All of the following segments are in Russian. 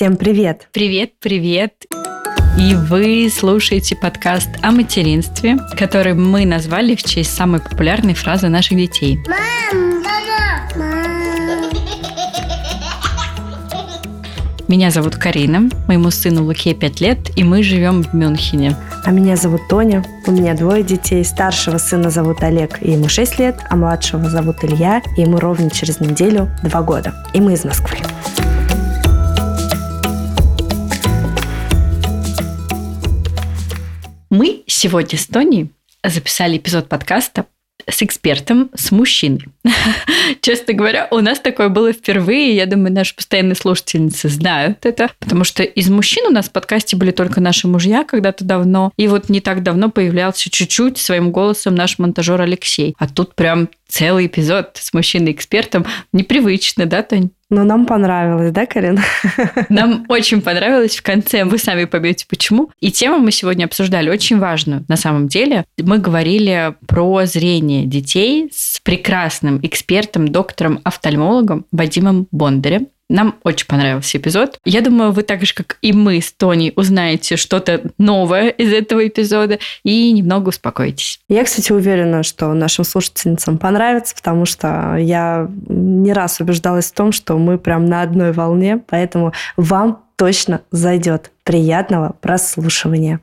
Всем привет! Привет, привет! И вы слушаете подкаст о материнстве, который мы назвали в честь самой популярной фразы наших детей. Мам, мама, мам. Меня зовут Карина, моему сыну Луке 5 лет, и мы живем в Мюнхене. А меня зовут Тоня, у меня двое детей. Старшего сына зовут Олег, и ему 6 лет, а младшего зовут Илья, и ему ровно через неделю 2 года. И мы из Москвы. Сегодня с Тони записали эпизод подкаста с экспертом, с мужчиной. Честно говоря, у нас такое было впервые. Я думаю, наши постоянные слушательницы знают это, потому что из мужчин у нас в подкасте были только наши мужья когда-то давно. И вот не так давно появлялся чуть-чуть своим голосом наш монтажер Алексей. А тут прям целый эпизод с мужчиной-экспертом. Непривычно, да, Тань? Но нам понравилось, да, Карин? Нам очень понравилось в конце. Вы сами поймете, почему. И тему мы сегодня обсуждали очень важную. На самом деле мы говорили про зрение детей с прекрасным экспертом, доктором-офтальмологом Вадимом Бондарем. Нам очень понравился эпизод. Я думаю, вы так же, как и мы с Тони, узнаете что-то новое из этого эпизода и немного успокоитесь. Я, кстати, уверена, что нашим слушательницам понравится, потому что я не раз убеждалась в том, что мы прям на одной волне, поэтому вам точно зайдет. Приятного прослушивания.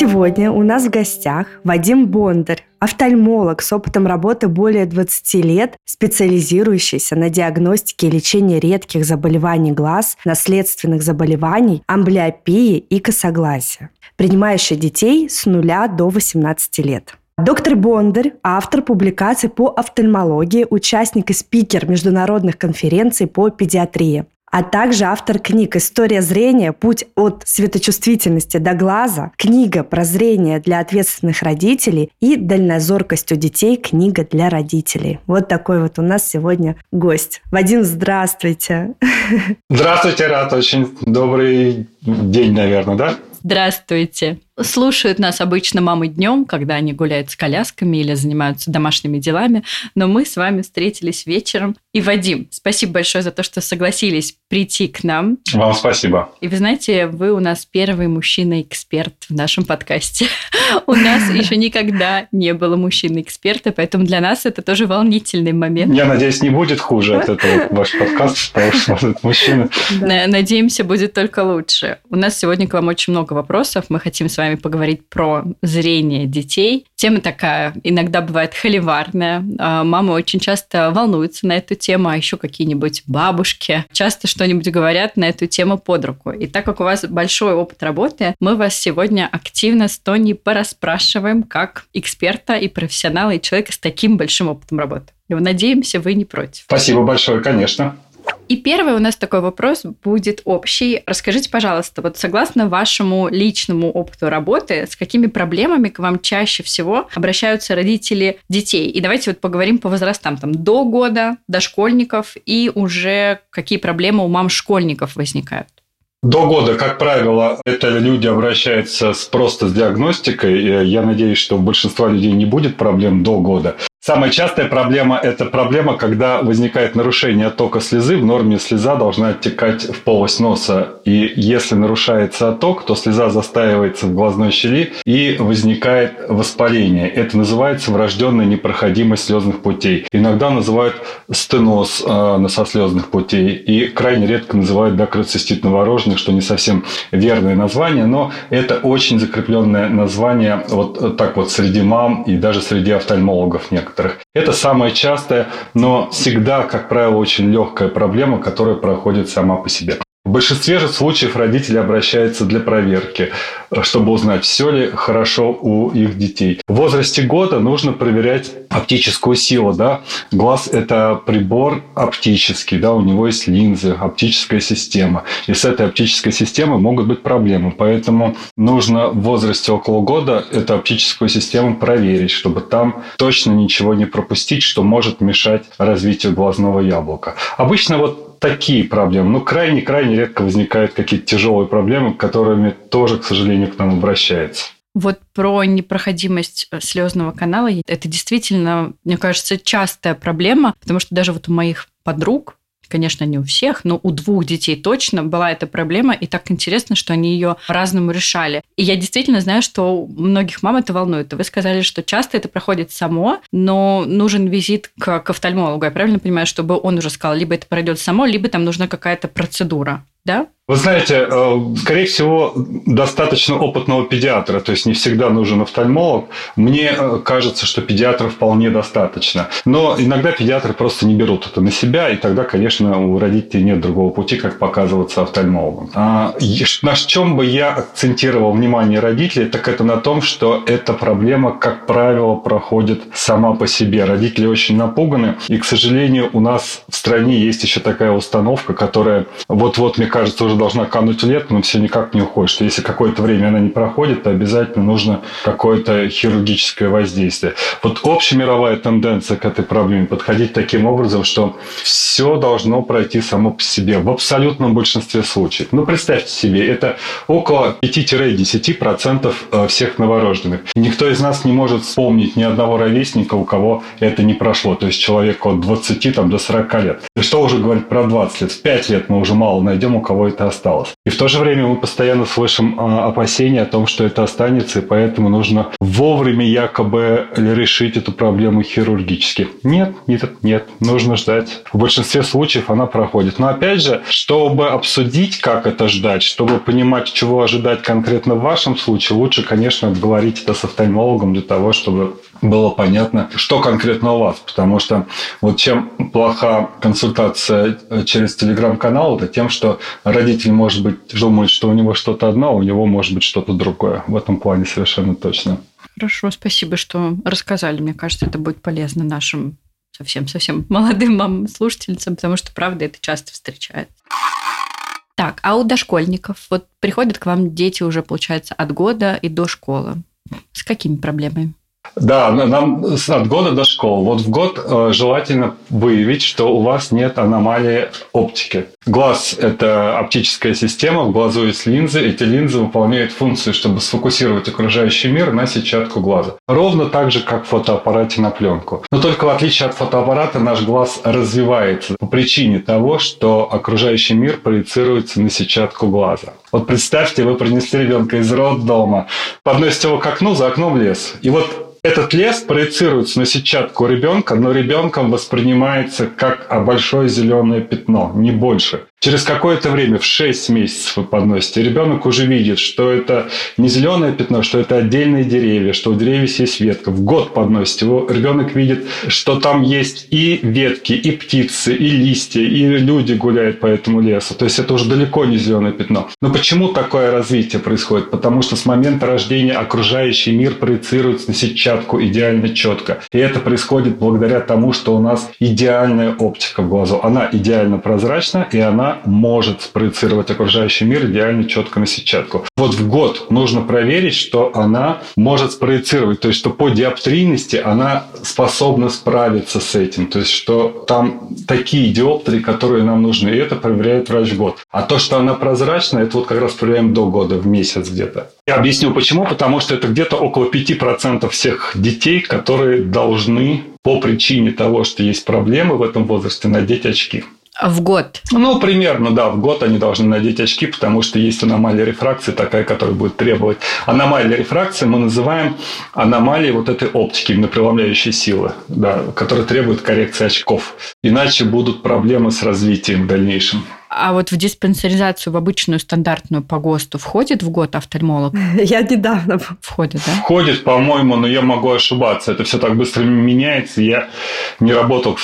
Сегодня у нас в гостях Вадим Бондарь, офтальмолог с опытом работы более 20 лет, специализирующийся на диагностике и лечении редких заболеваний глаз, наследственных заболеваний, амблиопии и косогласия, принимающий детей с нуля до 18 лет. Доктор Бондарь, автор публикаций по офтальмологии, участник и спикер международных конференций по педиатрии а также автор книг «История зрения. Путь от светочувствительности до глаза», книга про зрение для ответственных родителей и «Дальнозоркость у детей. Книга для родителей». Вот такой вот у нас сегодня гость. Вадим, здравствуйте. Здравствуйте, рад. Очень добрый день, наверное, да? Здравствуйте. Слушают нас обычно мамы днем, когда они гуляют с колясками или занимаются домашними делами, но мы с вами встретились вечером. И, Вадим, спасибо большое за то, что согласились прийти к нам. Вам спасибо. И вы знаете, вы у нас первый мужчина-эксперт в нашем подкасте. У нас еще никогда не было мужчины-эксперта, поэтому для нас это тоже волнительный момент. Я надеюсь, не будет хуже от этого ваш подкаст, потому что мужчина. Надеемся, будет только лучше. У нас сегодня к вам очень много вопросов. Мы хотим с вами вами поговорить про зрение детей. Тема такая иногда бывает холиварная. А, мамы очень часто волнуются на эту тему, а еще какие-нибудь бабушки часто что-нибудь говорят на эту тему под руку. И так как у вас большой опыт работы, мы вас сегодня активно с Тони порасспрашиваем как эксперта и профессионала, и человека с таким большим опытом работы. И надеемся, вы не против. Спасибо большое, конечно. И первый у нас такой вопрос будет общий. Расскажите, пожалуйста, вот согласно вашему личному опыту работы, с какими проблемами к вам чаще всего обращаются родители детей? И давайте вот поговорим по возрастам, там, до года, до школьников, и уже какие проблемы у мам школьников возникают. До года, как правило, это люди обращаются с, просто с диагностикой. Я надеюсь, что у большинства людей не будет проблем до года. Самая частая проблема – это проблема, когда возникает нарушение оттока слезы. В норме слеза должна оттекать в полость носа. И если нарушается отток, то слеза застаивается в глазной щели и возникает воспаление. Это называется врожденная непроходимость слезных путей. Иногда называют стеноз э, носослезных путей. И крайне редко называют дакроцистит новорожденных, что не совсем верное название, но это очень закрепленное название вот так вот среди мам и даже среди офтальмологов некоторых некоторых. Это самая частая, но всегда, как правило, очень легкая проблема, которая проходит сама по себе. В большинстве же случаев родители обращаются для проверки, чтобы узнать, все ли хорошо у их детей. В возрасте года нужно проверять оптическую силу. Да? Глаз – это прибор оптический, да? у него есть линзы, оптическая система. И с этой оптической системой могут быть проблемы. Поэтому нужно в возрасте около года эту оптическую систему проверить, чтобы там точно ничего не пропустить, что может мешать развитию глазного яблока. Обычно вот такие проблемы. Ну, крайне-крайне редко возникают какие-то тяжелые проблемы, которыми тоже, к сожалению, к нам обращается. Вот про непроходимость э, слезного канала, это действительно, мне кажется, частая проблема, потому что даже вот у моих подруг конечно, не у всех, но у двух детей точно была эта проблема, и так интересно, что они ее по-разному решали. И я действительно знаю, что многих мам это волнует. Вы сказали, что часто это проходит само, но нужен визит к, к офтальмологу. Я правильно понимаю, чтобы он уже сказал, либо это пройдет само, либо там нужна какая-то процедура, да? Вы знаете, э, скорее всего, достаточно опытного педиатра, то есть не всегда нужен офтальмолог. Мне э, кажется, что педиатра вполне достаточно. Но иногда педиатры просто не берут это на себя, и тогда, конечно, у родителей нет другого пути, как показываться офтальмологом. А на чем бы я акцентировал внимание родителей, так это на том, что эта проблема, как правило, проходит сама по себе. Родители очень напуганы, и, к сожалению, у нас в стране есть еще такая установка, которая вот-вот, мне кажется, уже должна кануть лет, но все никак не уходит. Что если какое-то время она не проходит, то обязательно нужно какое-то хирургическое воздействие. Вот общемировая тенденция к этой проблеме подходить таким образом, что все должно пройти само по себе в абсолютном большинстве случаев. Ну, представьте себе, это около 5-10% э, всех новорожденных. Никто из нас не может вспомнить ни одного ровесника, у кого это не прошло. То есть человек от 20 там, до 40 лет. И что уже говорить про 20 лет? В 5 лет мы уже мало найдем, у кого это осталось. И в то же время мы постоянно слышим а, опасения о том, что это останется, и поэтому нужно вовремя якобы решить эту проблему хирургически. Нет, нет, нет, нужно ждать. В большинстве случаев она проходит. Но опять же, чтобы обсудить, как это ждать, чтобы понимать, чего ожидать конкретно в вашем случае, лучше, конечно, говорить это с офтальмологом для того, чтобы было понятно, что конкретно у вас. Потому что вот чем плоха консультация через телеграм-канал, это тем, что родитель может быть думает, что у него что-то одно, а у него может быть что-то другое. В этом плане совершенно точно. Хорошо, спасибо, что рассказали. Мне кажется, это будет полезно нашим совсем-совсем молодым мамам, слушательницам, потому что, правда, это часто встречается. Так, а у дошкольников? Вот приходят к вам дети уже, получается, от года и до школы. С какими проблемами? Да, нам от года до школы. Вот в год э, желательно выявить, что у вас нет аномалии оптики. Глаз – это оптическая система, в глазу есть линзы. Эти линзы выполняют функцию, чтобы сфокусировать окружающий мир на сетчатку глаза. Ровно так же, как в фотоаппарате на пленку. Но только в отличие от фотоаппарата наш глаз развивается по причине того, что окружающий мир проецируется на сетчатку глаза. Вот представьте, вы принесли ребенка из роддома, подносите его к окну, за окном лес. И вот этот лес проецируется на сетчатку ребенка, но ребенком воспринимается как большое зеленое пятно, не больше. Через какое-то время, в 6 месяцев вы подносите, ребенок уже видит, что это не зеленое пятно, что это отдельные деревья, что у деревьев есть ветка. В год подносите его, ребенок видит, что там есть и ветки, и птицы, и листья, и люди гуляют по этому лесу. То есть это уже далеко не зеленое пятно. Но почему такое развитие происходит? Потому что с момента рождения окружающий мир проецируется на сетчатку идеально четко. И это происходит благодаря тому, что у нас идеальная оптика в глазу. Она идеально прозрачна, и она может спроецировать окружающий мир идеально четко на сетчатку. Вот в год нужно проверить, что она может спроецировать, то есть что по диоптрийности она способна справиться с этим, то есть что там такие диоптрии, которые нам нужны, и это проверяет врач год. А то, что она прозрачна, это вот как раз проверяем до года, в месяц где-то. Я объясню почему, потому что это где-то около 5% всех детей, которые должны по причине того, что есть проблемы в этом возрасте, надеть очки. В год? Ну, примерно, да, в год они должны надеть очки, потому что есть аномалия рефракции такая, которая будет требовать. Аномалия рефракции мы называем аномалией вот этой оптики, именно преломляющей силы, да, которая требует коррекции очков. Иначе будут проблемы с развитием в дальнейшем. А вот в диспансеризацию, в обычную стандартную по ГОСТу входит в год офтальмолог? Я недавно. Входит, да? Входит, по-моему, но я могу ошибаться. Это все так быстро меняется. Я не работал,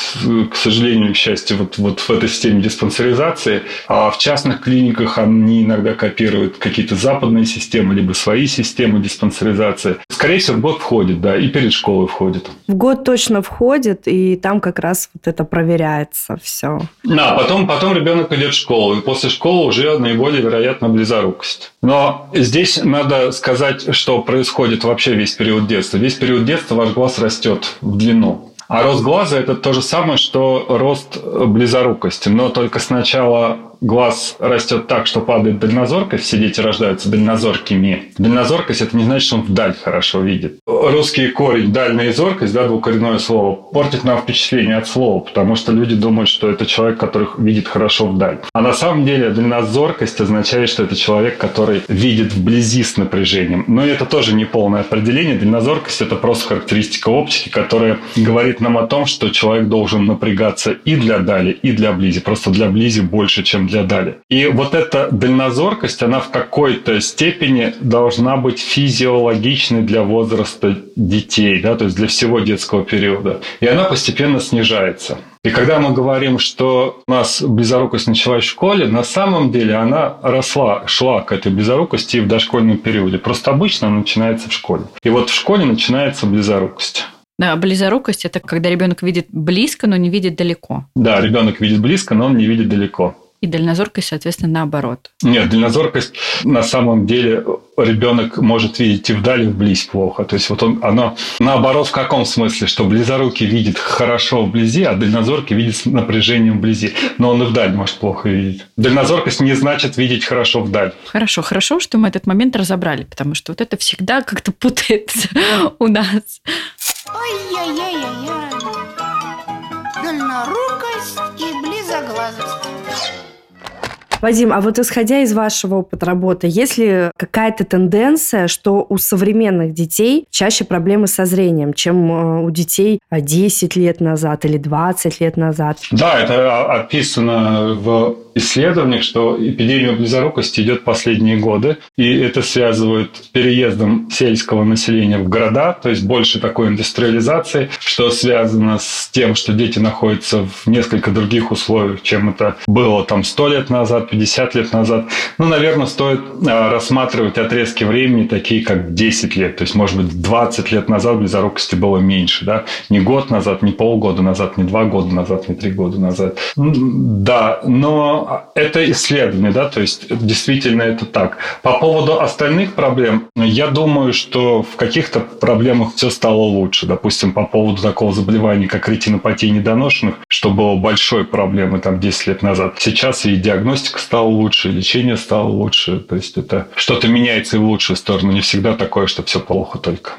к сожалению, к счастью, вот, вот в этой системе диспансеризации. А в частных клиниках они иногда копируют какие-то западные системы, либо свои системы диспансеризации. Скорее всего, в год входит, да, и перед школой входит. В год точно входит, и там как раз вот это проверяется все. Да, потом, потом ребенок идет школу, и после школы уже наиболее вероятно близорукость. Но здесь надо сказать, что происходит вообще весь период детства. Весь период детства ваш глаз растет в длину. А рост глаза – это то же самое, что рост близорукости. Но только сначала глаз растет так, что падает дальнозоркость, все дети рождаются дальнозоркими. Дальнозоркость – это не значит, что он вдаль хорошо видит. Русский корень «дальняя зоркость», да, двукоренное слово, портит нам впечатление от слова, потому что люди думают, что это человек, который видит хорошо вдаль. А на самом деле дальнозоркость означает, что это человек, который видит вблизи с напряжением. Но это тоже не полное определение. Дальнозоркость – это просто характеристика оптики, которая говорит нам о том, что человек должен напрягаться и для дали, и для близи. Просто для близи больше, чем для дали. И вот эта дальнозоркость, она в какой-то степени должна быть физиологичной для возраста детей, да, то есть для всего детского периода. И она постепенно снижается. И когда мы говорим, что у нас близорукость началась в школе, на самом деле она росла, шла к этой близорукости и в дошкольном периоде. Просто обычно она начинается в школе. И вот в школе начинается близорукость. Да, близорукость – это когда ребенок видит близко, но не видит далеко. Да, ребенок видит близко, но он не видит далеко. И дальнозоркость, соответственно, наоборот. Нет, дальнозоркость на самом деле ребенок может видеть и вдали, и вблизь плохо. То есть вот он, оно наоборот в каком смысле, что близорукий видит хорошо вблизи, а дальнозоркий видит с напряжением вблизи. Но он и вдаль может плохо видеть. Дальнозоркость не значит видеть хорошо вдаль. Хорошо, хорошо, что мы этот момент разобрали, потому что вот это всегда как-то путается у нас. Ой-яй-яй-яй-яй. Дальнорукость и близоглазость. Вадим, а вот исходя из вашего опыта работы, есть ли какая-то тенденция, что у современных детей чаще проблемы со зрением, чем э, у детей 10 лет назад или 20 лет назад? Да, это описано в исследованиях, что эпидемия близорукости идет последние годы, и это связывают с переездом сельского населения в города, то есть больше такой индустриализации, что связано с тем, что дети находятся в несколько других условиях, чем это было там 100 лет назад, 50 лет назад. Ну, наверное, стоит а, рассматривать отрезки времени такие, как 10 лет, то есть, может быть, 20 лет назад близорукости было меньше, да, не год назад, не полгода назад, не два года назад, не три года назад. Да, но это исследование, да, то есть действительно это так. По поводу остальных проблем, я думаю, что в каких-то проблемах все стало лучше. Допустим, по поводу такого заболевания, как ретинопатия недоношенных, что было большой проблемой там 10 лет назад. Сейчас и диагностика стала лучше, и лечение стало лучше. То есть это что-то меняется и в лучшую сторону. Не всегда такое, что все плохо только.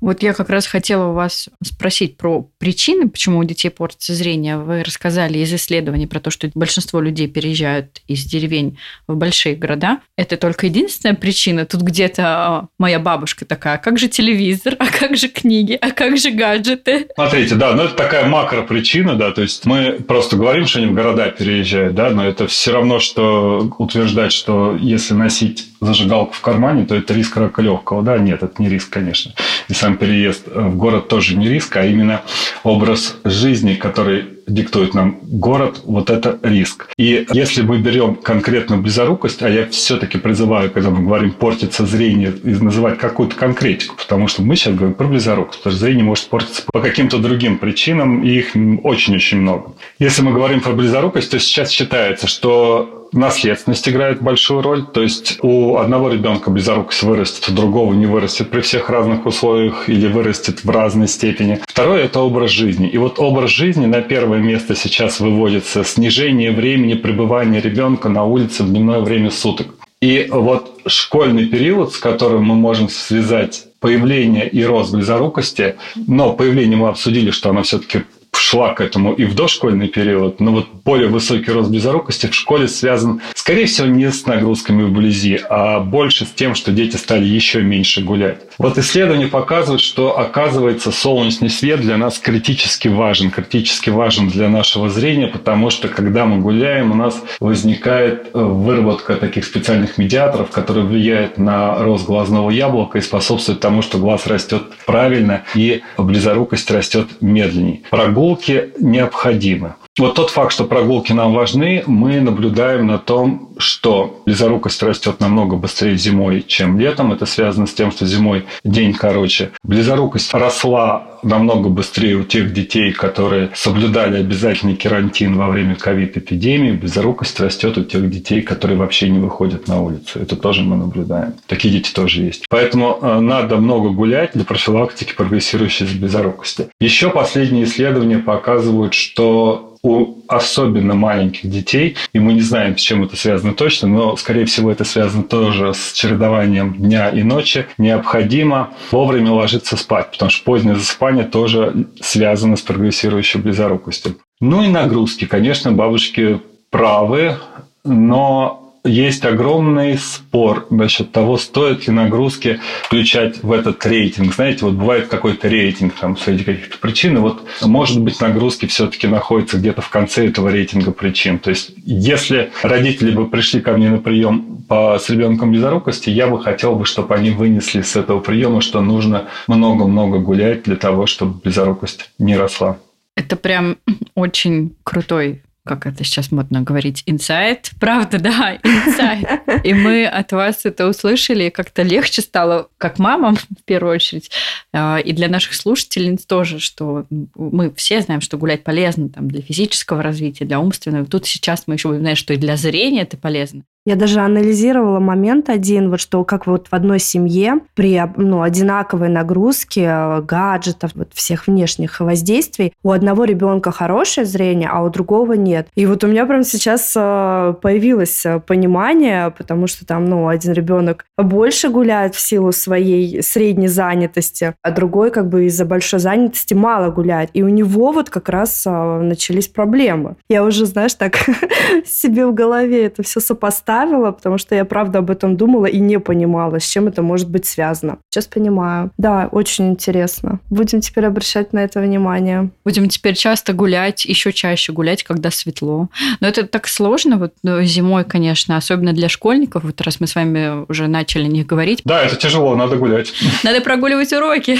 Вот я как раз хотела у вас спросить про причины, почему у детей портится зрение. Вы рассказали из исследований про то, что большинство людей переезжают из деревень в большие города. Это только единственная причина. Тут где-то а, моя бабушка такая, а как же телевизор, а как же книги, а как же гаджеты? Смотрите, да, ну это такая макро-причина, да, то есть мы просто говорим, что они в города переезжают, да, но это все равно, что утверждать, что если носить зажигалку в кармане, то это риск рака легкого, да, нет, это не риск, конечно. И сам переезд в город тоже не риск, а именно образ жизни, который диктует нам город, вот это риск. И если мы берем конкретно близорукость, а я все-таки призываю, когда мы говорим портится зрение, называть какую-то конкретику, потому что мы сейчас говорим про близорукость, потому что зрение может портиться по каким-то другим причинам, и их очень-очень много. Если мы говорим про близорукость, то сейчас считается, что наследственность играет большую роль. То есть у одного ребенка близорукость вырастет, у другого не вырастет при всех разных условиях или вырастет в разной степени. Второе – это образ жизни. И вот образ жизни на первое место сейчас выводится снижение времени пребывания ребенка на улице в дневное время суток. И вот школьный период, с которым мы можем связать появление и рост близорукости, но появление мы обсудили, что оно все-таки шла к этому и в дошкольный период, но вот более высокий рост близорукости в школе связан, скорее всего, не с нагрузками вблизи, а больше с тем, что дети стали еще меньше гулять. Вот исследования показывают, что, оказывается, солнечный свет для нас критически важен, критически важен для нашего зрения, потому что, когда мы гуляем, у нас возникает э, выработка таких специальных медиаторов, которые влияют на рост глазного яблока и способствуют тому, что глаз растет правильно и близорукость растет медленнее. Прогул прогулки необходимы. Вот тот факт, что прогулки нам важны, мы наблюдаем на том, что близорукость растет намного быстрее зимой, чем летом. Это связано с тем, что зимой день короче. Близорукость росла намного быстрее у тех детей, которые соблюдали обязательный карантин во время ковид-эпидемии. Близорукость растет у тех детей, которые вообще не выходят на улицу. Это тоже мы наблюдаем. Такие дети тоже есть. Поэтому э, надо много гулять для профилактики прогрессирующей близорукости. Еще последние исследования показывают, что у особенно маленьких детей, и мы не знаем, с чем это связано точно, но, скорее всего, это связано тоже с чередованием дня и ночи, необходимо вовремя ложиться спать, потому что позднее засыпание тоже связано с прогрессирующей близорукостью. Ну и нагрузки. Конечно, бабушки правы, но есть огромный спор насчет того, стоит ли нагрузки включать в этот рейтинг. Знаете, вот бывает какой-то рейтинг там среди каких-то причин, и вот может быть нагрузки все-таки находятся где-то в конце этого рейтинга причин. То есть если родители бы пришли ко мне на прием по, с ребенком близорукости, я бы хотел бы, чтобы они вынесли с этого приема, что нужно много-много гулять для того, чтобы близорукость не росла. Это прям очень крутой как это сейчас модно говорить, инсайт. Правда, да, инсайт. И мы от вас это услышали, и как-то легче стало, как мамам, в первую очередь, а, и для наших слушателей тоже, что мы все знаем, что гулять полезно там, для физического развития, для умственного. Тут сейчас мы еще знаем, что и для зрения это полезно. Я даже анализировала момент один, вот что как вот в одной семье при ну, одинаковой нагрузке э, гаджетов, вот всех внешних воздействий, у одного ребенка хорошее зрение, а у другого нет. И вот у меня прям сейчас э, появилось э, понимание, потому что там, ну, один ребенок больше гуляет в силу своей средней занятости, а другой как бы из-за большой занятости мало гуляет. И у него вот как раз начались проблемы. Я уже, знаешь, так себе в голове это все сопоставила оставила, потому что я правда об этом думала и не понимала, с чем это может быть связано. Сейчас понимаю. Да, очень интересно. Будем теперь обращать на это внимание. Будем теперь часто гулять, еще чаще гулять, когда светло. Но это так сложно вот ну, зимой, конечно, особенно для школьников, вот раз мы с вами уже начали о них говорить. Да, это тяжело, надо гулять. Надо прогуливать уроки.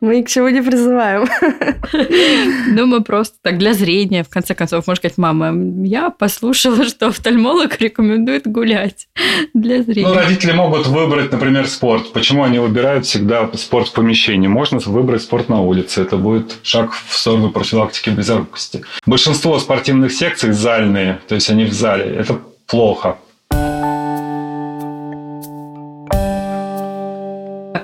Мы к чему не призываем. Ну, мы просто так для зрения, в конце концов, можно сказать, мама, я послушала, что офтальмолог рекомендует гулять для зрения. Ну, родители могут выбрать, например, спорт. Почему они выбирают всегда спорт в помещении? Можно выбрать спорт на улице. Это будет шаг в сторону профилактики безопасности. Большинство спортивных секций зальные, то есть они в зале. Это плохо.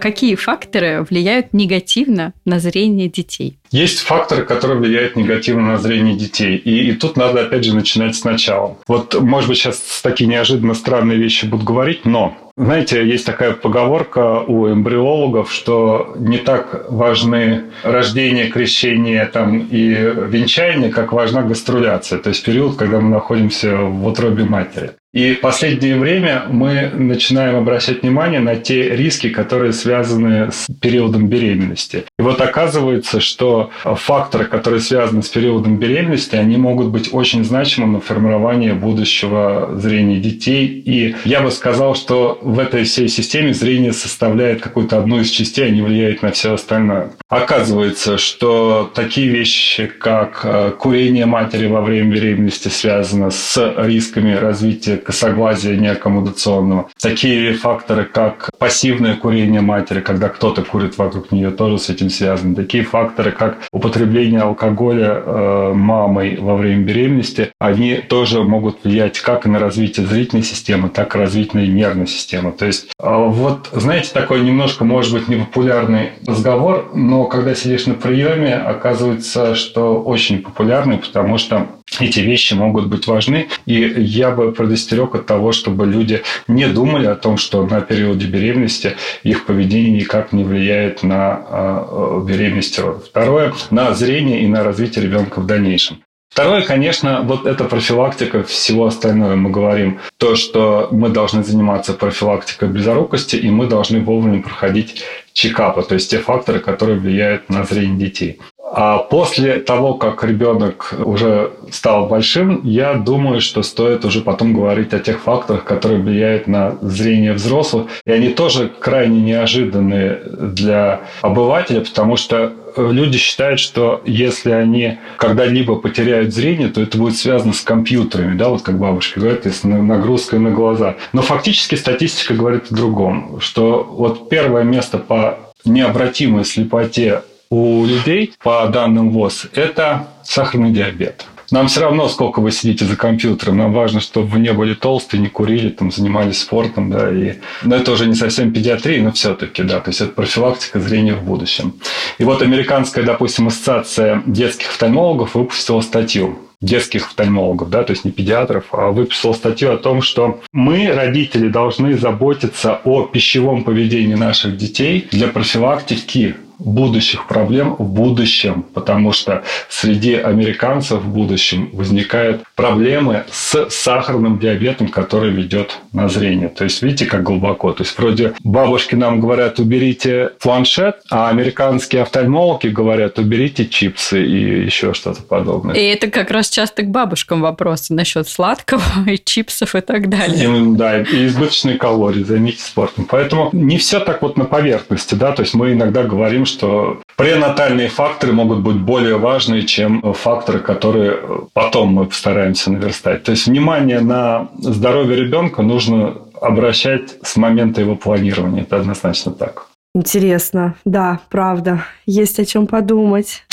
Какие факторы влияют негативно на зрение детей? Есть факторы, которые влияют негативно на зрение детей. И, и тут надо, опять же, начинать сначала. Вот, может быть, сейчас такие неожиданно странные вещи будут говорить, но знаете, есть такая поговорка у эмбриологов, что не так важны рождение, крещение там, и венчание, как важна гаструляция, то есть период, когда мы находимся в утробе матери. И в последнее время мы начинаем обращать внимание на те риски, которые связаны с периодом беременности. И вот оказывается, что факторы, которые связаны с периодом беременности, они могут быть очень значимы на формирование будущего зрения детей. И я бы сказал, что в этой всей системе зрение составляет какую-то одну из частей, а не влияет на все остальное. Оказывается, что такие вещи, как э, курение матери во время беременности связано с рисками развития косоглазия неаккомодационного. Такие факторы, как пассивное курение матери, когда кто-то курит вокруг нее, тоже с этим связаны. Такие факторы, как употребление алкоголя э, мамой во время беременности, они тоже могут влиять как на развитие зрительной системы, так и развитие нервной системы. То есть, э, вот, знаете, такой немножко, может быть, непопулярный разговор, но когда сидишь на приеме, оказывается, что очень популярный, потому что эти вещи могут быть важны. И я бы предостерег от того, чтобы люди не думали о том, что на периоде беременности их поведение никак не влияет на а, беременность родов. Второе, на зрение и на развитие ребенка в дальнейшем. Второе, конечно, вот это профилактика всего остального. Мы говорим то, что мы должны заниматься профилактикой близорукости, и мы должны вовремя проходить чекапы, то есть те факторы, которые влияют на зрение детей. А после того, как ребенок уже стал большим, я думаю, что стоит уже потом говорить о тех факторах, которые влияют на зрение взрослых. И они тоже крайне неожиданные для обывателя, потому что люди считают, что если они когда-либо потеряют зрение, то это будет связано с компьютерами, да, вот как бабушка говорит, с нагрузкой на глаза. Но фактически статистика говорит о другом, что вот первое место по необратимой слепоте у людей, по данным ВОЗ, это сахарный диабет. Нам все равно, сколько вы сидите за компьютером, нам важно, чтобы вы не были толстые, не курили, там, занимались спортом, да, и... Но это уже не совсем педиатрия, но все-таки, да, то есть это профилактика зрения в будущем. И вот американская, допустим, ассоциация детских офтальмологов выпустила статью детских офтальмологов, да, то есть не педиатров, а выписал статью о том, что мы, родители, должны заботиться о пищевом поведении наших детей для профилактики будущих проблем в будущем, потому что среди американцев в будущем возникают проблемы с сахарным диабетом, который ведет на зрение. То есть видите, как глубоко. То есть вроде бабушки нам говорят, уберите планшет, а американские офтальмологи говорят, уберите чипсы и еще что-то подобное. И это как раз часто к бабушкам вопросы насчет сладкого и чипсов и так далее. И, да, и избыточные калории, займитесь спортом. Поэтому не все так вот на поверхности, да, то есть мы иногда говорим, что пренатальные факторы могут быть более важны, чем факторы, которые потом мы постараемся наверстать. То есть внимание на здоровье ребенка нужно обращать с момента его планирования. Это однозначно так. Интересно, да, правда. Есть о чем подумать.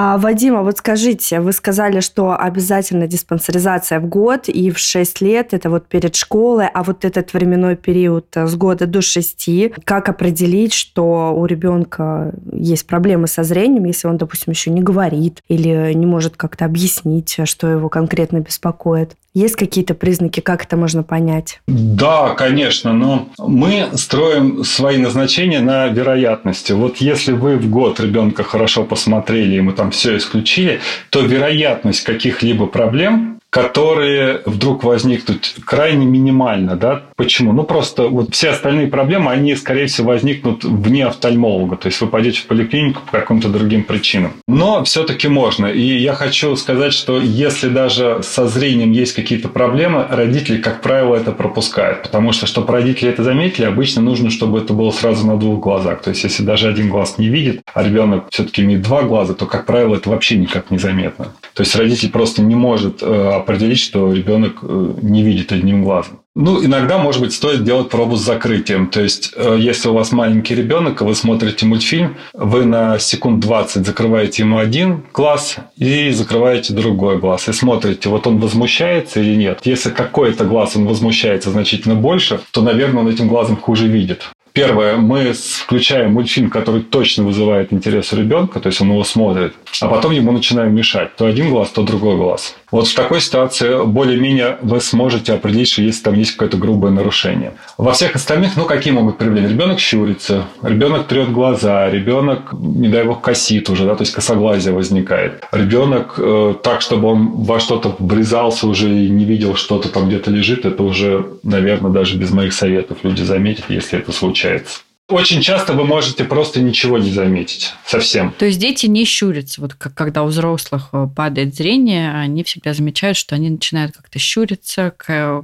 А, Вадим, а вот скажите, вы сказали, что обязательно диспансеризация в год и в 6 лет, это вот перед школой, а вот этот временной период э, с года до 6, как определить, что у ребенка есть проблемы со зрением, если он, допустим, еще не говорит или не может как-то объяснить, что его конкретно беспокоит? Есть какие-то признаки, как это можно понять? Да, конечно, но мы строим свои назначения на вероятности. Вот если вы в год ребенка хорошо посмотрели, мы там все исключили, то вероятность каких-либо проблем которые вдруг возникнут крайне минимально. Да? Почему? Ну, просто вот все остальные проблемы, они, скорее всего, возникнут вне офтальмолога. То есть вы пойдете в поликлинику по каким-то другим причинам. Но все-таки можно. И я хочу сказать, что если даже со зрением есть какие-то проблемы, родители, как правило, это пропускают. Потому что, чтобы родители это заметили, обычно нужно, чтобы это было сразу на двух глазах. То есть, если даже один глаз не видит, а ребенок все-таки имеет два глаза, то, как правило, это вообще никак не заметно. То есть, родитель просто не может э, определить, что ребенок э, не видит одним глазом. Ну, иногда, может быть, стоит делать пробу с закрытием. То есть, э, если у вас маленький ребенок, и вы смотрите мультфильм, вы на секунд 20 закрываете ему один глаз и закрываете другой глаз. И смотрите, вот он возмущается или нет. Если какой-то глаз он возмущается значительно больше, то, наверное, он этим глазом хуже видит. Первое, мы включаем мультфильм, который точно вызывает интерес у ребенка, то есть он его смотрит, а потом ему начинаем мешать. То один глаз, то другой глаз. Вот в такой ситуации более-менее вы сможете определить, что если там есть какое-то грубое нарушение. Во всех остальных, ну, какие могут проявления? Ребенок щурится, ребенок трет глаза, ребенок, не дай бог, косит уже, да, то есть косоглазие возникает. Ребенок э, так, чтобы он во что-то врезался уже и не видел, что-то там где-то лежит, это уже, наверное, даже без моих советов люди заметят, если это случается. Очень часто вы можете просто ничего не заметить. Совсем. То есть дети не щурятся. Вот как, когда у взрослых э, падает зрение, они всегда замечают, что они начинают как-то щуриться,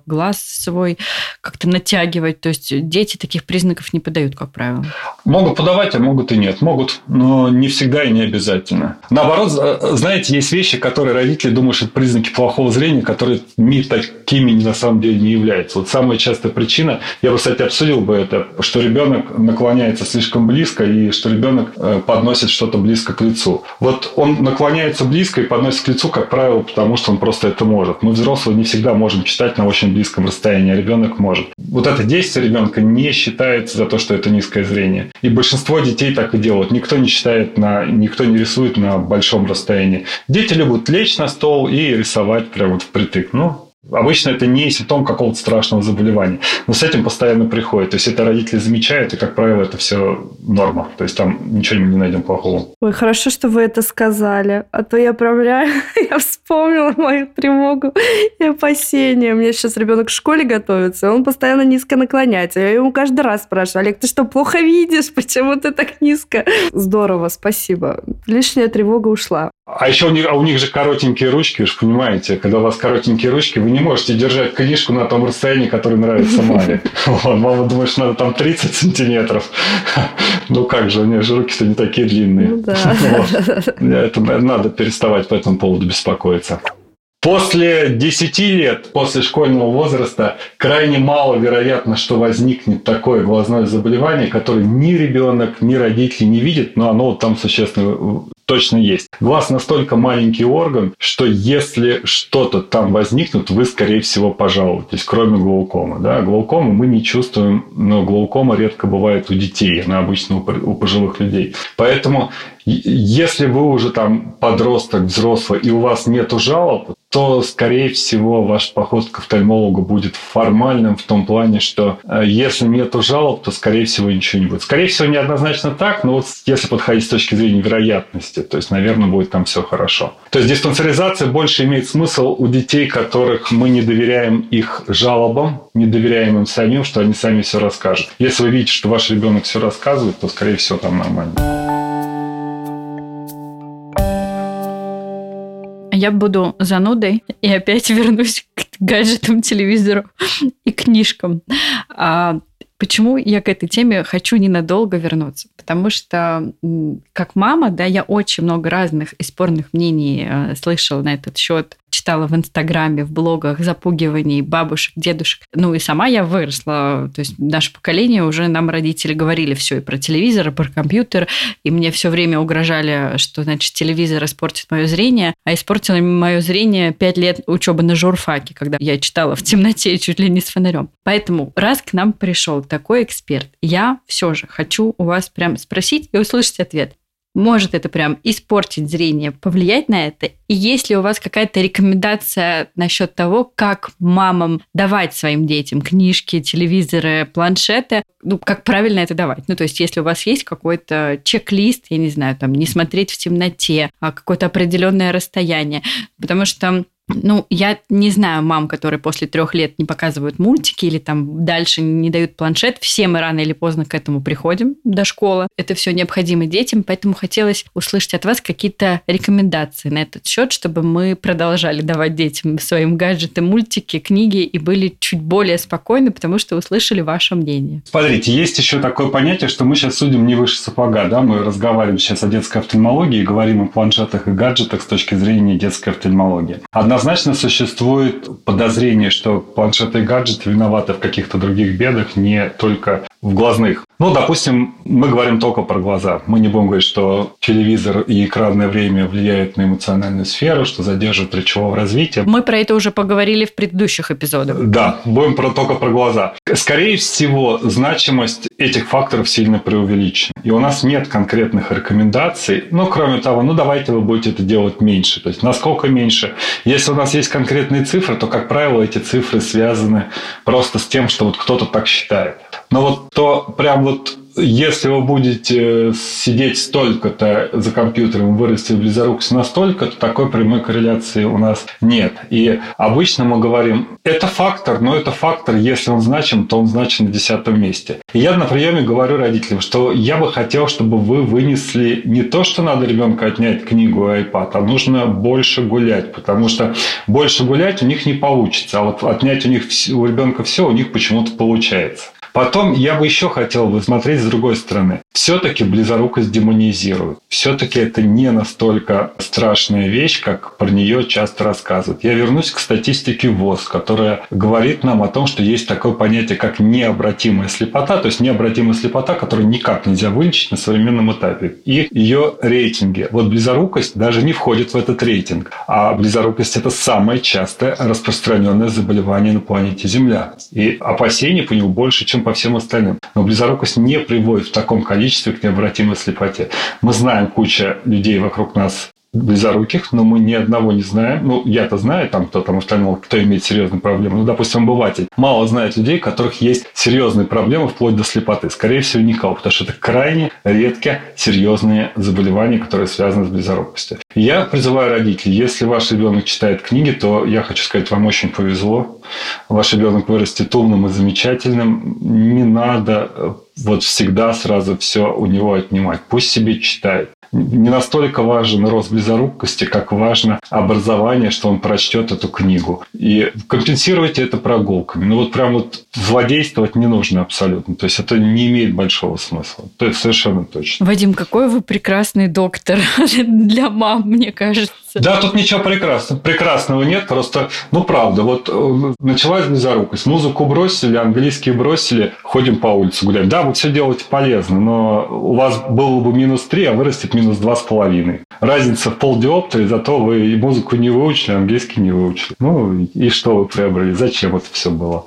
глаз свой как-то натягивать. То есть дети таких признаков не подают, как правило. Могут подавать, а могут и нет. Могут, но не всегда и не обязательно. Наоборот, э, знаете, есть вещи, которые родители думают, что это признаки плохого зрения, которые ми такими на самом деле не являются. Вот самая частая причина, я бы, кстати, обсудил бы это, что ребенок наклоняется слишком близко и что ребенок э, подносит что-то близко к лицу. Вот он наклоняется близко и подносит к лицу, как правило, потому что он просто это может. Мы взрослые не всегда можем читать на очень близком расстоянии, а ребенок может. Вот это действие ребенка не считается за то, что это низкое зрение. И большинство детей так и делают. Никто не считает на, никто не рисует на большом расстоянии. Дети любят лечь на стол и рисовать прямо вот впритык. Ну, Обычно это не симптом какого-то страшного заболевания. Но с этим постоянно приходит. То есть это родители замечают, и, как правило, это все норма. То есть там ничего не найдем плохого. Ой, хорошо, что вы это сказали. А то я прям я вспомнила мою тревогу и опасения. У меня сейчас ребенок в школе готовится, он постоянно низко наклоняется. Я ему каждый раз спрашиваю, Олег, ты что, плохо видишь? Почему ты так низко? Здорово, спасибо. Лишняя тревога ушла. А еще у них, а у них же коротенькие ручки, вы же понимаете, когда у вас коротенькие ручки, вы не можете держать книжку на том расстоянии, которое нравится маме. Мама думает, что надо там 30 сантиметров. Ну как же, у нее же руки-то не такие длинные. Ну. Это надо переставать по этому поводу беспокоиться. После 10 лет, после школьного возраста, крайне мало вероятно, что возникнет такое глазное заболевание, которое ни ребенок, ни родители не видят, но оно там существенно точно есть. Глаз настолько маленький орган, что если что-то там возникнет, вы, скорее всего, пожалуетесь, кроме глаукомы. Да? Глаукому мы не чувствуем, но глаукома редко бывает у детей, она обычно у пожилых людей. Поэтому если вы уже там подросток, взрослый, и у вас нет жалоб, то, скорее всего, ваш поход к офтальмологу будет формальным в том плане, что э, если нет жалоб, то, скорее всего, ничего не будет. Скорее всего, неоднозначно так, но вот если подходить с точки зрения вероятности, то есть, наверное, будет там все хорошо. То есть диспансеризация больше имеет смысл у детей, которых мы не доверяем их жалобам, не доверяем им самим, что они сами все расскажут. Если вы видите, что ваш ребенок все рассказывает, то, скорее всего, там нормально. Я буду занудой и опять вернусь к гаджетам, телевизору и книжкам. А почему я к этой теме хочу ненадолго вернуться? Потому что как мама, да, я очень много разных и спорных мнений э, слышала на этот счет читала в Инстаграме, в блогах запугиваний бабушек, дедушек. Ну и сама я выросла. То есть наше поколение уже нам родители говорили все и про телевизор, и про компьютер. И мне все время угрожали, что, значит, телевизор испортит мое зрение. А испортило мое зрение пять лет учебы на журфаке, когда я читала в темноте чуть ли не с фонарем. Поэтому раз к нам пришел такой эксперт, я все же хочу у вас прям спросить и услышать ответ может это прям испортить зрение, повлиять на это? И есть ли у вас какая-то рекомендация насчет того, как мамам давать своим детям книжки, телевизоры, планшеты? Ну, как правильно это давать? Ну, то есть, если у вас есть какой-то чек-лист, я не знаю, там, не смотреть в темноте, а какое-то определенное расстояние. Потому что ну, я не знаю мам, которые после трех лет не показывают мультики или там дальше не дают планшет. Все мы рано или поздно к этому приходим до школы. Это все необходимо детям, поэтому хотелось услышать от вас какие-то рекомендации на этот счет, чтобы мы продолжали давать детям своим гаджеты, мультики, книги и были чуть более спокойны, потому что услышали ваше мнение. Смотрите, есть еще такое понятие, что мы сейчас судим не выше сапога, да, мы разговариваем сейчас о детской офтальмологии говорим о планшетах и гаджетах с точки зрения детской офтальмологии. Одна Однозначно существует подозрение, что планшеты и гаджеты виноваты в каких-то других бедах, не только в глазных. Ну, допустим, мы говорим только про глаза. Мы не будем говорить, что телевизор и экранное время влияют на эмоциональную сферу, что задерживают речевого развития. Мы про это уже поговорили в предыдущих эпизодах. Да, будем про, только про глаза. Скорее всего, значимость этих факторов сильно преувеличена. И у нас нет конкретных рекомендаций. Ну, кроме того, ну, давайте вы будете это делать меньше. То есть, насколько меньше? Если у нас есть конкретные цифры, то, как правило, эти цифры связаны просто с тем, что вот кто-то так считает. Но вот то прям вот если вы будете сидеть столько-то за компьютером, вырасти в близорукость настолько, то такой прямой корреляции у нас нет. И обычно мы говорим, это фактор, но это фактор, если он значим, то он значим на десятом месте. И я на приеме говорю родителям, что я бы хотел, чтобы вы вынесли не то, что надо ребенка отнять книгу и iPad, а нужно больше гулять, потому что больше гулять у них не получится, а вот отнять у них у ребенка все у них почему-то получается. Потом я бы еще хотел бы смотреть с другой стороны. Все-таки близорукость демонизируют. Все-таки это не настолько страшная вещь, как про нее часто рассказывают. Я вернусь к статистике ВОЗ, которая говорит нам о том, что есть такое понятие, как необратимая слепота, то есть необратимая слепота, которую никак нельзя вылечить на современном этапе. И ее рейтинги. Вот близорукость даже не входит в этот рейтинг. А близорукость – это самое частое распространенное заболевание на планете Земля. И опасений по нему больше, чем по всем остальным. Но близорукость не приводит в таком количестве к необратимой слепоте. Мы знаем куча людей вокруг нас, близоруких, но мы ни одного не знаем. Ну, я-то знаю, там кто там офтальмолог, кто имеет серьезные проблемы. Ну, допустим, обыватель. Мало знает людей, у которых есть серьезные проблемы вплоть до слепоты. Скорее всего, никого, потому что это крайне редко серьезные заболевания, которые связаны с близорукостью. Я призываю родителей, если ваш ребенок читает книги, то я хочу сказать, вам очень повезло. Ваш ребенок вырастет умным и замечательным. Не надо вот всегда сразу все у него отнимать. Пусть себе читает не настолько важен рост близорукости, как важно образование, что он прочтет эту книгу. И компенсируйте это прогулками. Ну вот прям вот злодействовать не нужно абсолютно. То есть это не имеет большого смысла. Это совершенно точно. Вадим, какой вы прекрасный доктор для мам, мне кажется. Да, тут ничего прекрасного, прекрасного нет, просто, ну, правда, вот э, началась близорукость, музыку бросили, английский бросили, ходим по улице гулять. Да, вы все делаете полезно, но у вас было бы минус 3, а вырастет минус 2,5. Разница в полдиоптрии, зато вы и музыку не выучили, английский не выучили. Ну, и что вы приобрели? Зачем это все было?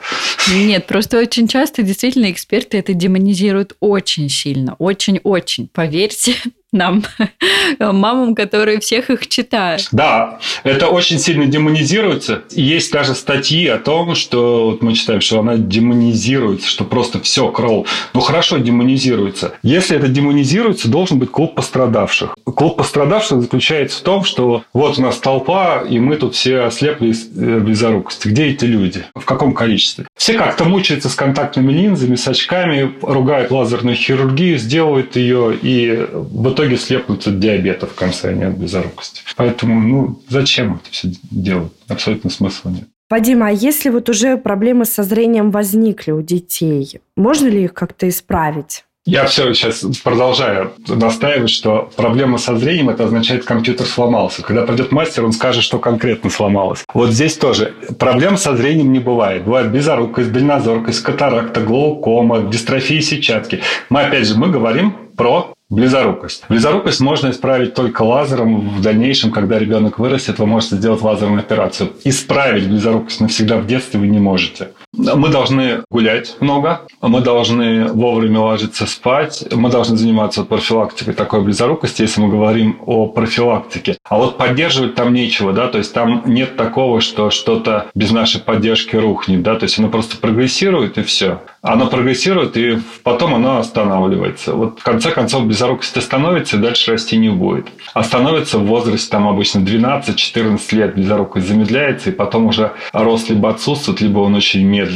Нет, просто очень часто действительно эксперты это демонизируют очень сильно, очень-очень. Поверьте, нам, мамам, которые всех их читают. Да, это очень сильно демонизируется. Есть даже статьи о том, что вот мы читаем, что она демонизируется, что просто все крол. Ну хорошо, демонизируется. Если это демонизируется, должен быть клуб пострадавших. Клуб пострадавших заключается в том, что вот у нас толпа, и мы тут все ослепли э, близорукости. Где эти люди? В каком количестве? Все как-то мучаются с контактными линзами, с очками, ругают лазерную хирургию, сделают ее, и в итоге слепнут от диабета в конце, а не от близорукости. Поэтому, ну, зачем это все делать? Абсолютно смысла нет. Вадим, а если вот уже проблемы со зрением возникли у детей, можно ли их как-то исправить? Я все сейчас продолжаю настаивать, что проблема со зрением это означает, компьютер сломался. Когда придет мастер, он скажет, что конкретно сломалось. Вот здесь тоже проблем со зрением не бывает. Бывает безорукость, дальнозоркость, катаракта, глаукома, дистрофия сетчатки. Мы опять же мы говорим про Близорукость. Близорукость можно исправить только лазером. В дальнейшем, когда ребенок вырастет, вы можете сделать лазерную операцию. Исправить близорукость навсегда в детстве вы не можете. Мы должны гулять много, мы должны вовремя ложиться спать, мы должны заниматься профилактикой такой близорукости, если мы говорим о профилактике. А вот поддерживать там нечего, да, то есть там нет такого, что что-то без нашей поддержки рухнет, да, то есть оно просто прогрессирует и все. Оно прогрессирует, и потом оно останавливается. Вот в конце концов близорукость остановится, и дальше расти не будет. Остановится в возрасте там обычно 12-14 лет близорукость замедляется, и потом уже рост либо отсутствует, либо он очень медленный.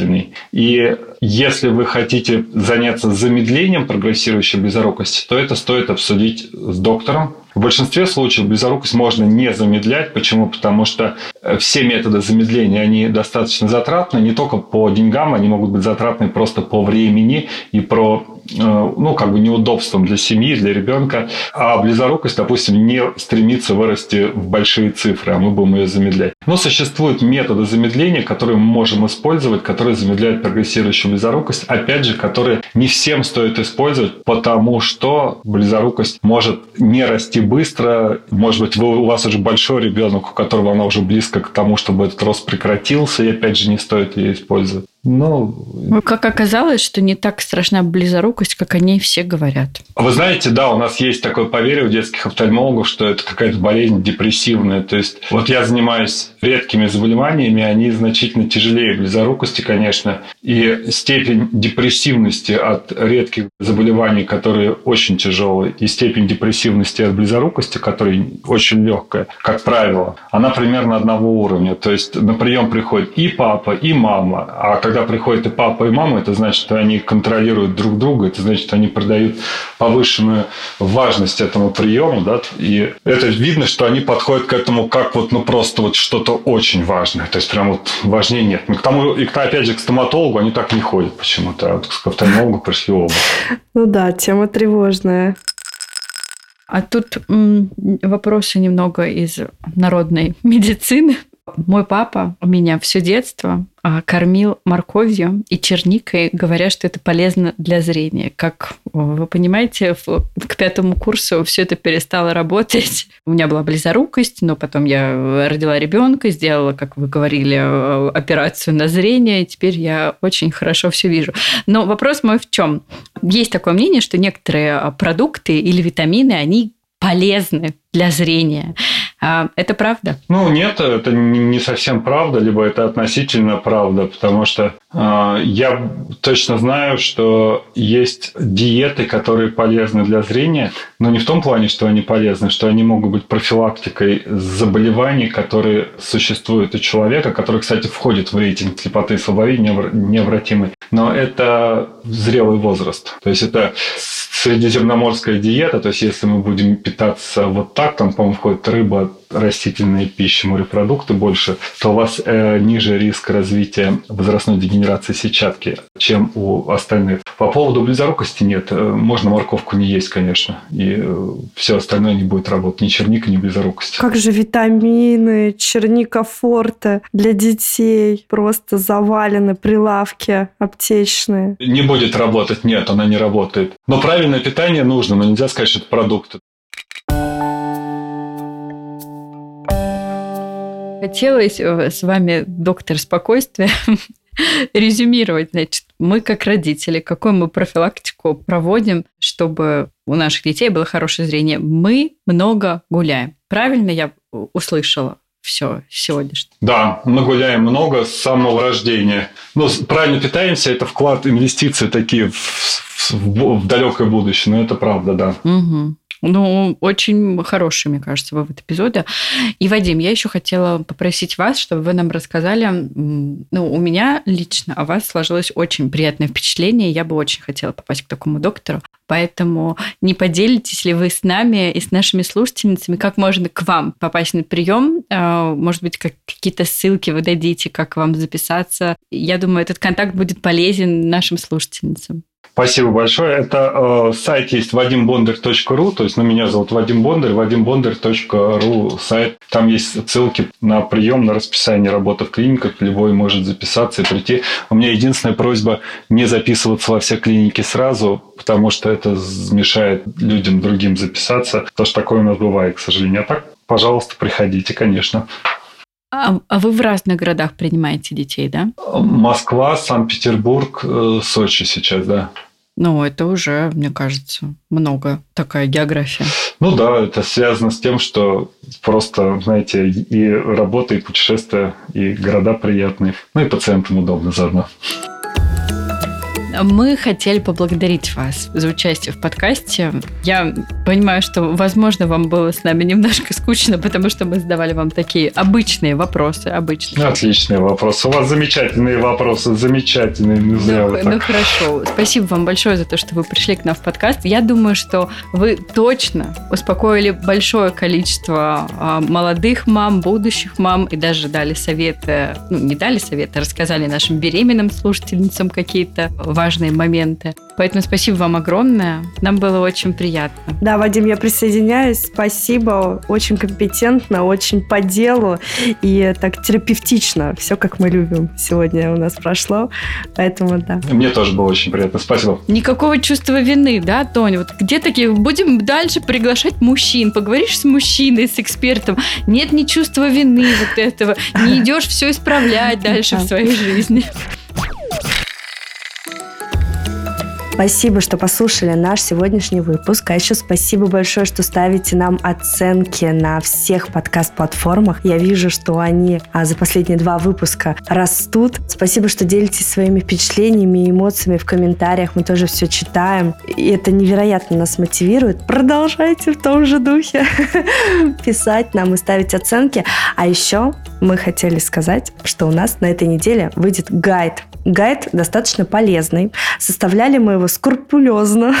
И если вы хотите заняться замедлением прогрессирующей близорукости, то это стоит обсудить с доктором, в большинстве случаев близорукость можно не замедлять. Почему? Потому что э, все методы замедления, они достаточно затратны. Не только по деньгам, они могут быть затратны просто по времени и про ну, как бы неудобством для семьи, для ребенка. А близорукость, допустим, не стремится вырасти в большие цифры, а мы будем ее замедлять. Но существуют методы замедления, которые мы можем использовать, которые замедляют прогрессирующую близорукость. Опять же, которые не всем стоит использовать, потому что близорукость может не расти быстро. Может быть, вы, у вас уже большой ребенок, у которого она уже близко к тому, чтобы этот рост прекратился, и опять же не стоит ее использовать. Ну, ну, как оказалось, что не так страшна близорукость, как они все говорят. Вы знаете, да, у нас есть такое поверье у детских офтальмологов, что это какая-то болезнь депрессивная. То есть, вот я занимаюсь редкими заболеваниями, они значительно тяжелее близорукости, конечно. И степень депрессивности от редких заболеваний, которые очень тяжелые, и степень депрессивности от близорукости, которая очень легкая, как правило, она примерно одного уровня. То есть, на прием приходит и папа, и мама. А когда приходят и папа, и мама, это значит, что они контролируют друг друга, это значит, что они придают повышенную важность этому приему, да, и это видно, что они подходят к этому как вот, ну, просто вот что-то очень важное, то есть прям вот важнее нет. Ну, к тому, и опять же, к стоматологу они так не ходят почему-то, а вот к офтальмологу пришли оба. Ну да, тема тревожная. А тут м, вопросы немного из народной медицины. Мой папа у меня все детство а, кормил морковью и черникой, говоря, что это полезно для зрения. Как вы понимаете, к пятому курсу все это перестало работать. У меня была близорукость, но потом я родила ребенка, сделала, как вы говорили, э, операцию на зрение, и теперь я очень хорошо все вижу. Но вопрос мой в чем? Есть такое мнение, что некоторые а, продукты или витамины, они полезны для зрения. А, это правда? Ну, нет, это не совсем правда, либо это относительно правда, потому что э, я точно знаю, что есть диеты, которые полезны для зрения, но не в том плане, что они полезны, что они могут быть профилактикой заболеваний, которые существуют у человека, который, кстати, входит в рейтинг слепоты и слабовидения необратимой. Но это зрелый возраст. То есть это средиземноморская диета, то есть если мы будем питаться вот так, там, по-моему, входит рыба, растительные пищи, морепродукты больше, то у вас э, ниже риск развития возрастной дегенерации сетчатки, чем у остальных. По поводу близорукости нет. Э, можно морковку не есть, конечно, и э, все остальное не будет работать. Ни черника, ни близорукость. Как же витамины, черника форте для детей просто завалены прилавки аптечные. Не будет работать, нет, она не работает. Но правильное питание нужно, но нельзя сказать, что это продукты. Хотелось э, с вами, доктор спокойствия, резюмировать. Значит, мы как родители, какую мы профилактику проводим, чтобы у наших детей было хорошее зрение? Мы много гуляем. Правильно я услышала? все сегодняшнее. Да, мы гуляем много с самого рождения. Ну, правильно питаемся, это вклад, инвестиции такие в, в, в, в далекое будущее, но это правда, да. Угу. Ну, очень хороший, мне кажется, вывод эпизода. И, Вадим, я еще хотела попросить вас, чтобы вы нам рассказали, ну, у меня лично о вас сложилось очень приятное впечатление, я бы очень хотела попасть к такому доктору, поэтому не поделитесь ли вы с нами и с нашими слушательницами, как можно к вам попасть на прием, а, может быть, как какие-то ссылки вы дадите, как вам записаться. Я думаю, этот контакт будет полезен нашим слушательницам. Спасибо большое. Это э, сайт есть vadimbonдарь.ру, то есть ну, меня зовут Вадим Бондарь, vadimbondarь.ru сайт. Там есть ссылки на прием, на расписание работы в клиниках. Любой может записаться и прийти. У меня единственная просьба не записываться во все клиники сразу, потому что это мешает людям другим записаться. Потому что такое у нас бывает, к сожалению. А так, пожалуйста, приходите, конечно. А, а вы в разных городах принимаете детей, да? Москва, Санкт-Петербург, э, Сочи сейчас, да. Ну, это уже, мне кажется, много такая география. Ну да, это связано с тем, что просто, знаете, и работа, и путешествия, и города приятные, ну и пациентам удобно заодно. Мы хотели поблагодарить вас за участие в подкасте. Я понимаю, что, возможно, вам было с нами немножко скучно, потому что мы задавали вам такие обычные вопросы. Обычные. Отличные вопросы. У вас замечательные вопросы, замечательные. Ну, ну хорошо. Спасибо вам большое за то, что вы пришли к нам в подкаст. Я думаю, что вы точно успокоили большое количество а, молодых мам, будущих мам и даже дали советы, ну, не дали советы, а рассказали нашим беременным слушательницам какие-то важные моменты. Поэтому спасибо вам огромное. Нам было очень приятно. Да, Вадим, я присоединяюсь. Спасибо. Очень компетентно, очень по делу и так терапевтично. Все, как мы любим, сегодня у нас прошло. Поэтому да. Мне тоже было очень приятно. Спасибо. Никакого чувства вины, да, Тоня? Вот где такие? Будем дальше приглашать мужчин. Поговоришь с мужчиной, с экспертом. Нет ни чувства вины вот этого. Не идешь все исправлять дальше в своей жизни. Спасибо, что послушали наш сегодняшний выпуск. А еще спасибо большое, что ставите нам оценки на всех подкаст-платформах. Я вижу, что они а, за последние два выпуска растут. Спасибо, что делитесь своими впечатлениями и эмоциями в комментариях. Мы тоже все читаем. И это невероятно нас мотивирует. Продолжайте в том же духе писать нам и ставить оценки. А еще мы хотели сказать, что у нас на этой неделе выйдет гайд Гайд достаточно полезный. Составляли мы его скрупулезно.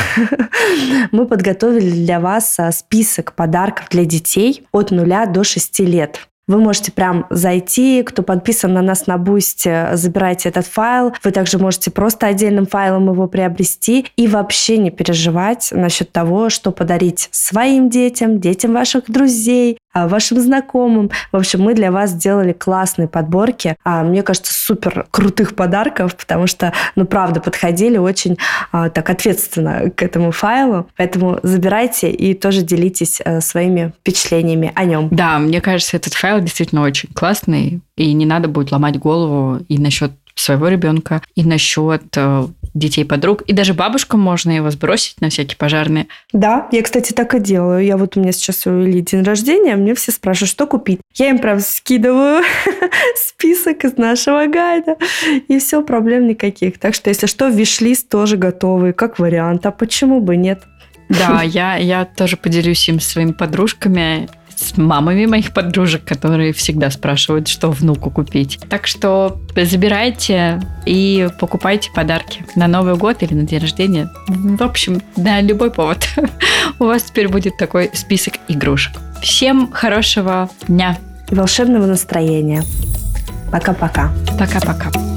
Мы подготовили для вас а, список подарков для детей от 0 до 6 лет. Вы можете прям зайти, кто подписан на нас на Бусте, забирайте этот файл. Вы также можете просто отдельным файлом его приобрести и вообще не переживать насчет того, что подарить своим детям, детям ваших друзей, вашим знакомым. В общем, мы для вас сделали классные подборки. А, мне кажется, супер крутых подарков, потому что, ну, правда, подходили очень а, так ответственно к этому файлу. Поэтому забирайте и тоже делитесь своими впечатлениями о нем. Да, мне кажется, этот файл действительно очень классный, и не надо будет ломать голову и насчет своего ребенка, и насчет э, детей подруг, и даже бабушкам можно его сбросить на всякие пожарные. Да, я, кстати, так и делаю. Я вот у меня сейчас у Ильи день рождения, мне все спрашивают, что купить. Я им, правда, скидываю список из нашего гайда, и все, проблем никаких. Так что, если что, виш-лист тоже готовый, как вариант. А почему бы нет? Да, я, я тоже поделюсь им своими подружками с мамами моих подружек, которые всегда спрашивают, что внуку купить. Так что забирайте и покупайте подарки на Новый год или на день рождения. В общем, на любой повод. У вас теперь будет такой список игрушек. Всем хорошего дня. И волшебного настроения. Пока-пока. Пока-пока.